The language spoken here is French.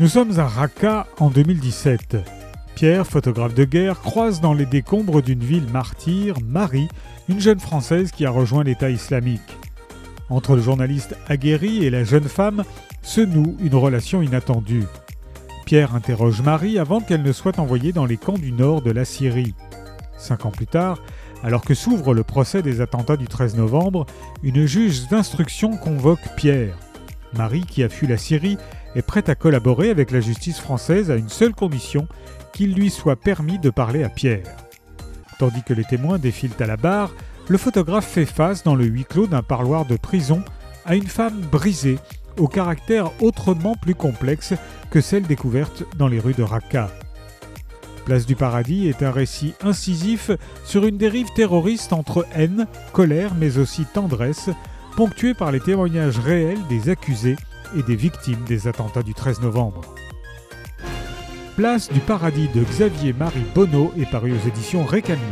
Nous sommes à Raqqa en 2017. Pierre, photographe de guerre, croise dans les décombres d'une ville martyre Marie, une jeune Française qui a rejoint l'État islamique. Entre le journaliste aguerri et la jeune femme se noue une relation inattendue. Pierre interroge Marie avant qu'elle ne soit envoyée dans les camps du nord de la Syrie. Cinq ans plus tard, alors que s'ouvre le procès des attentats du 13 novembre, une juge d'instruction convoque Pierre. Marie, qui a fui la Syrie, est prête à collaborer avec la justice française à une seule condition, qu'il lui soit permis de parler à Pierre. Tandis que les témoins défilent à la barre, le photographe fait face dans le huis clos d'un parloir de prison à une femme brisée, au caractère autrement plus complexe que celle découverte dans les rues de Raqqa. Place du Paradis est un récit incisif sur une dérive terroriste entre haine, colère mais aussi tendresse, ponctué par les témoignages réels des accusés et des victimes des attentats du 13 novembre. Place du Paradis de Xavier Marie Bonneau est paru aux éditions Récamier.